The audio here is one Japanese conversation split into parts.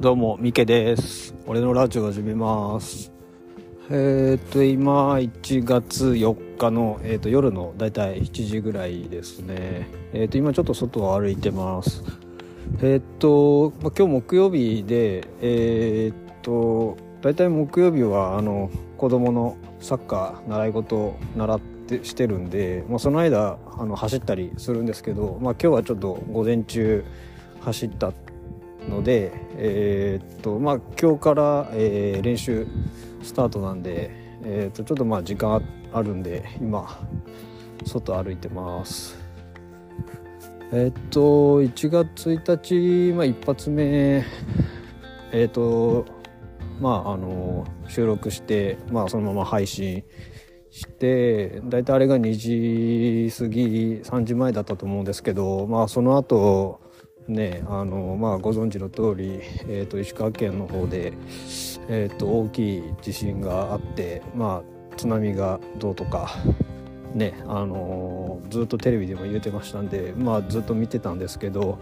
どうも、ミケです。俺のラジオ始めます。えっ、と、今、1月4日の、えー、と夜のだいたい7時ぐらいですね。えっ、と、今ちょっと外を歩いてます。えっ、と、ま、今日木曜日で、えっ、と、だいたい木曜日は、あの、子供のサッカー習い事を習ってしてるんで、まあ、その間、あの、走ったりするんですけど、まあ、今日はちょっと午前中走ったので、えーっとまあ、今日から、えー練習スタートなんで、えーっとちょっとまあ時間あるんで今外歩いてます。えっと1月1日、まあ、一発目えっとまああの収録して、まあ、そのまま配信して大体あれが2時過ぎ3時前だったと思うんですけどまあその後ねあのまあご存知の通り、えー、と石川県の方で、えー、と大きい地震があってまあ津波がどうとかねあのずっとテレビでも言ってましたんでまあずっと見てたんですけど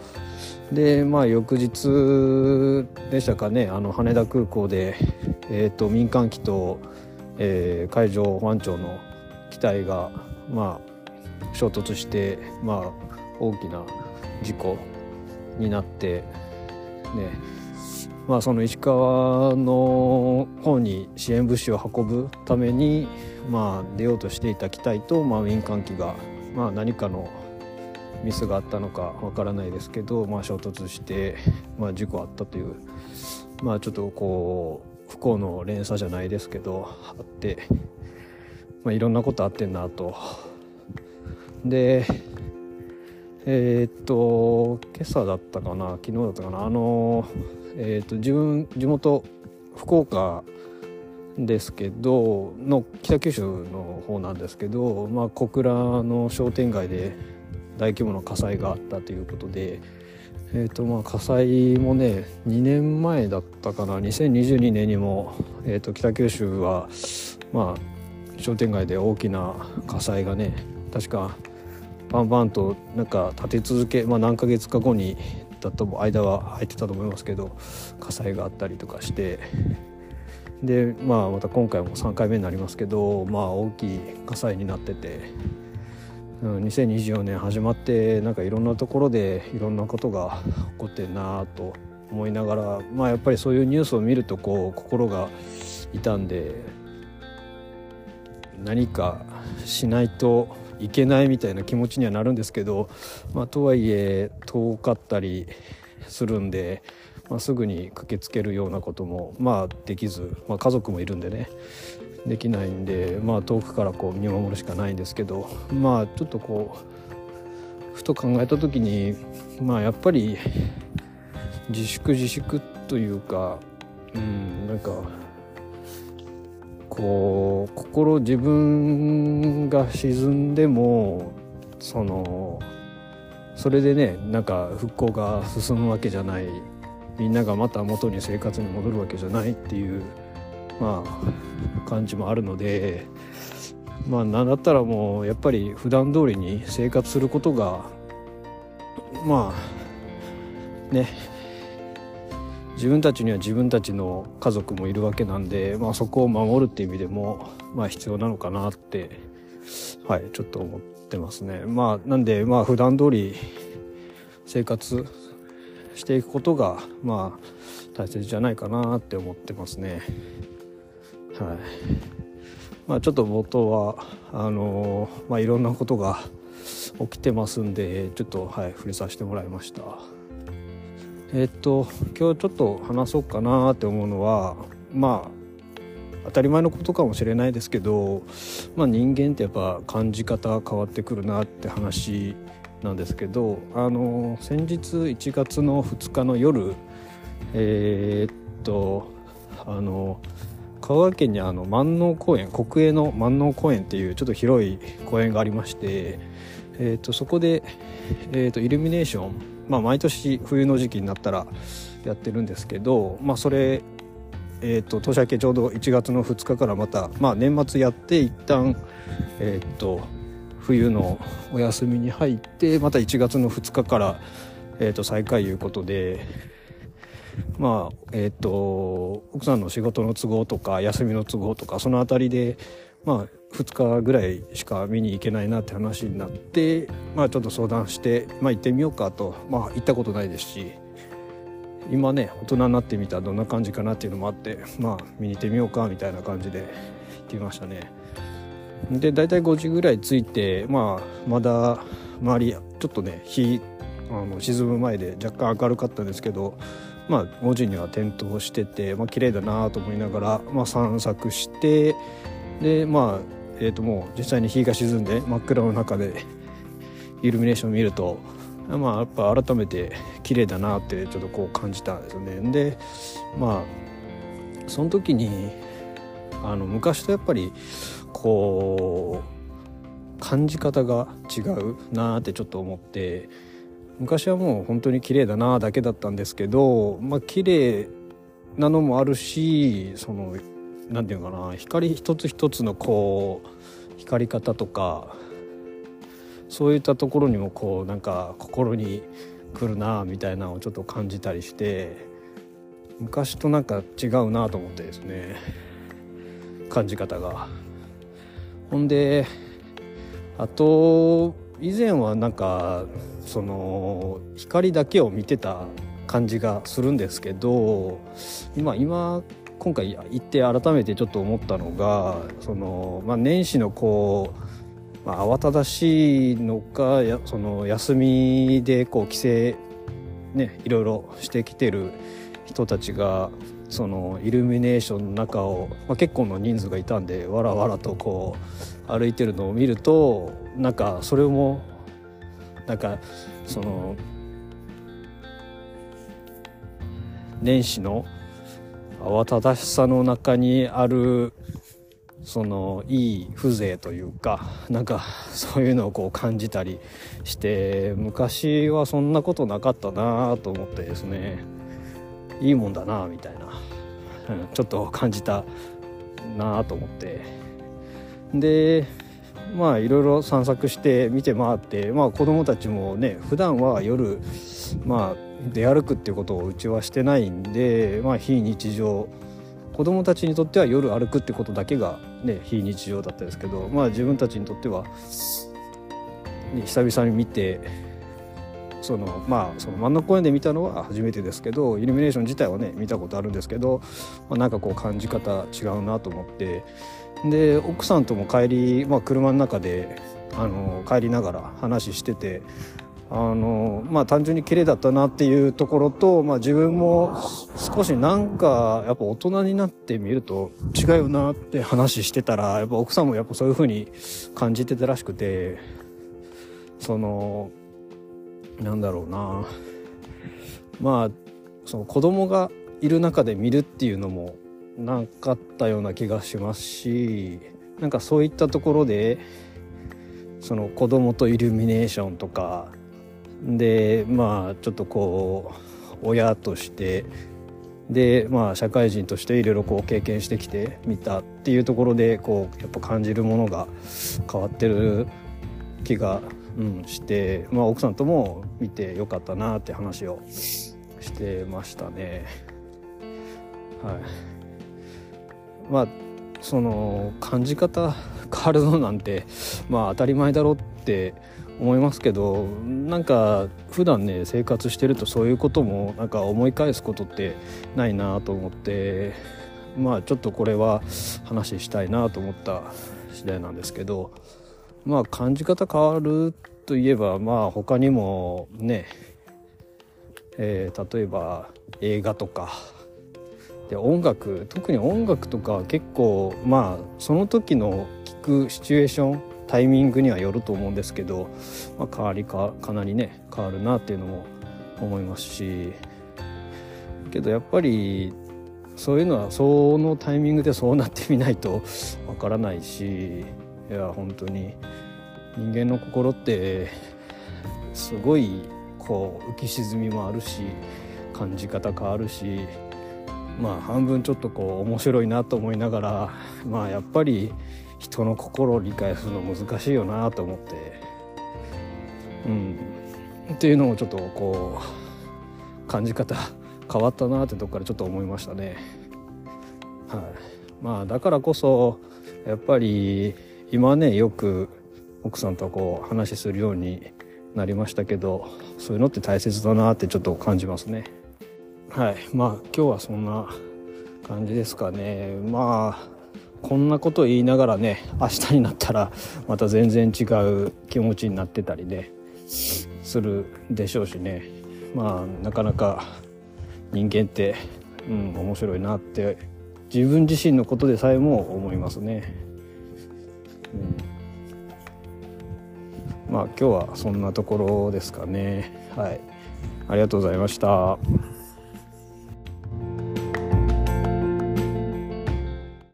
でまあ翌日でしたかねあの羽田空港で、えー、と民間機と、えー海上保安庁の機体がまあ衝突してまあ大きな事故になってねまあその石川の方に支援物資を運ぶためにまあ出ようとしていた機体と、まあ、民間機が、まあ、何かのミスがあったのかわからないですけど、まあ、衝突して、まあ、事故あったというまあちょっとこう不幸の連鎖じゃないですけどあって、まあ、いろんなことあってんなと。でえーっと今朝だったかな？昨日だったかな？あのえーっと自分地元福岡ですけどの北九州の方なんですけど、まあ、小倉の商店街で大規模な火災があったということで、えーとまあ、火災もね2年前だったかな？2022年にも、えーと北九州は、まあ、商店街で大きな火災がね確かバンバンとなんか立て続け、まあ、何ヶ月か後にだと間は空いてたと思いますけど火災があったりとかして。で、まあ、また今回も3回目になりますけど、まあ、大きい火災になってて、2024年始まってなんかいろんなところでいろんなことが起こってんなと思いながら、まあ、やっぱりそういうニュースを見るとこう心が痛んで何かしないといけないみたいな気持ちにはなるんですけど、まあ、とはいえ遠かったりするんで、まあ、すぐに駆けつけるようなことも、まあ、できず、まあ、家族もいるんでねできないんで、まあ、遠くからこう見守るしかないんですけどまあちょっとこうふと考えた時にまあやっぱり自粛自粛というかうんなんかこう心自分が沈んでもそのそれでねなんか復興が進むわけじゃない。みんながまた元に生活に戻るわけじゃないっていうまあ感じもあるのでまあなんだったらもうやっぱり普段通りに生活することがまあね自分たちには自分たちの家族もいるわけなんで、まあ、そこを守るっていう意味でも、まあ、必要なのかなって、はい、ちょっと思ってますね。まあ、なんで、まあ、普段通り生活していくことが、まあ、大切じゃないかなって思ってますね。はい。まあ、ちょっと冒頭は、あのまあ、いろんなことが起きてますんで、ちょっと、はい、触れさせてもらいました。えっと今日ちょっと話そうかなって思うのはまあ当たり前のことかもしれないですけど、まあ、人間ってやっぱ感じ方変わってくるなって話なんですけどあの先日1月の2日の夜えーっとあの香川県にあの万能公園国営の万能公園っていうちょっと広い公園がありまして、えーっとそこで、えーっとイルミネーションまあ、毎年冬の時期になったらやってるんですけど、まあ、それ、えー、と年明けちょうど1月の2日からまた、まあ、年末やって一旦、えー、と冬のお休みに入ってまた1月の2日から、えー、と再開いうことでまあえっ、と奥さんの仕事の都合とか休みの都合とかその辺りでまあ2日ぐらいしか見に行けないなって話になってまあちょっと相談してまあ行ってみようかとまあ行ったことないですし今ね大人になってみたらどんな感じかなっていうのもあってまあ見に行ってみようかみたいな感じで行ってみましたね。で大体5時ぐらい着いてまあまだ周りちょっとね日あの沈む前で若干明るかったんですけどまあ5時には点灯してて、まあ綺麗だなと思いながら、まあ、散策してでまあえー、ともう実際に日が沈んで真っ暗の中でイルミネーションを見るとまあやっぱ改めて綺麗だなってちょっとこう感じたんですよね。でまあその時にあの昔とやっぱりこう感じ方が違うなってちょっと思って昔はもう本当に綺麗だなだけだったんですけどまあ綺麗なのもあるしその何て言うかな光一つ一つのこう光り方とかそういったところにもこうなんか心に来るなみたいなのをちょっと感じたりして昔となんか違うなと思ってですね感じ方が。ほんであと以前はなんかその光だけを見てた感じがするんですけど今今今回行って改めてちょっと思ったのがその、まあ、年始のこう、まあ、慌ただしいのかやその休みでこう帰省ねいろいろしてきてる人たちがそのイルミネーションの中を、まあ、結構の人数がいたんでわらわらとこう歩いてるのを見るとなんかそれもなんかその年始の慌ただしさの中にあるそのいい風情というかなんかそういうのをこう感じたりして昔はそんなことなかったなと思ってですねいいもんだなみたいな、うん、ちょっと感じたなと思って。でまあいろいろ散策して見て回ってまあ子供たちもね普段は夜まあ出歩くっていうことをうちはしてないんで、まあ、非日常。子供たちにとっては夜歩くってことだけが、ね、非日常だったですけど、まあ、自分たちにとっては、ね、久々に見てそのまあその真ん中公園で見たのは初めてですけどイルミネーション自体はね見たことあるんですけど、まあ、なんかこう感じ方違うなと思って。で奥さんとも帰り、まあ、車の中であの帰りながら話しててあのまあ単純に綺麗だったなっていうところと、まあ、自分も少しなんかやっぱ大人になってみると違うよなって話してたらやっぱ奥さんもやっぱそういう風に感じてたらしくてそのなんだろうな。まあその子供がいる中で見るっていうのもなかったような気がしますしなんかそういったところでその子供とイルミネーションとかでまあちょっとこう親としてでまあ社会人としていろいろこう経験してきてみたっていうところでこうやっぱ感じるものが変わってる気が、うん、して、まあ、奥さんとも見てよかったなって話をしてましたね。はい、まあその感じ方変わるのなんてまあ当たり前だろうって思いますけどなんか普段ね生活してるとそういうこともなんか思い返すことってないなと思ってまあちょっとこれは話したいなと思った次第なんですけどまあ感じ方変わるといえばまあ他にもね、えー、例えば映画とか。で音楽特に音楽とか結構まあその時の聞くシチュエーションタイミングにはよると思うんですけど、まあ、変わりかかなりね変わるなっていうのも思いますし。けどやっぱりそういうのはそのタイミングでそうなってみないとわからないし。いや本当に。人間の心ってすごいこう浮き沈みもあるし感じ方変わるしまあ半分ちょっとこう面白いなと思いながらまあやっぱり人の心を理解するの難しいよなと思って。うん。っていうのをちょっとこう感じ方変わったなってとこからちょっと思いましたね。はい、まあだからこそやっぱり今ねよく奥さんとこう話するようになりましたけどそういうのって大切だなってちょっと感じますね。はいまあ今日はそんな感じですかねまあこんなこと言いながらね明日になったらまた全然違う気持ちになってたりねするでしょうしねまあなかなか人間ってうん面白いなって自分自身のことでさえも思いますね。まあ今日はそんなところですかね。はい。ありがとうございました。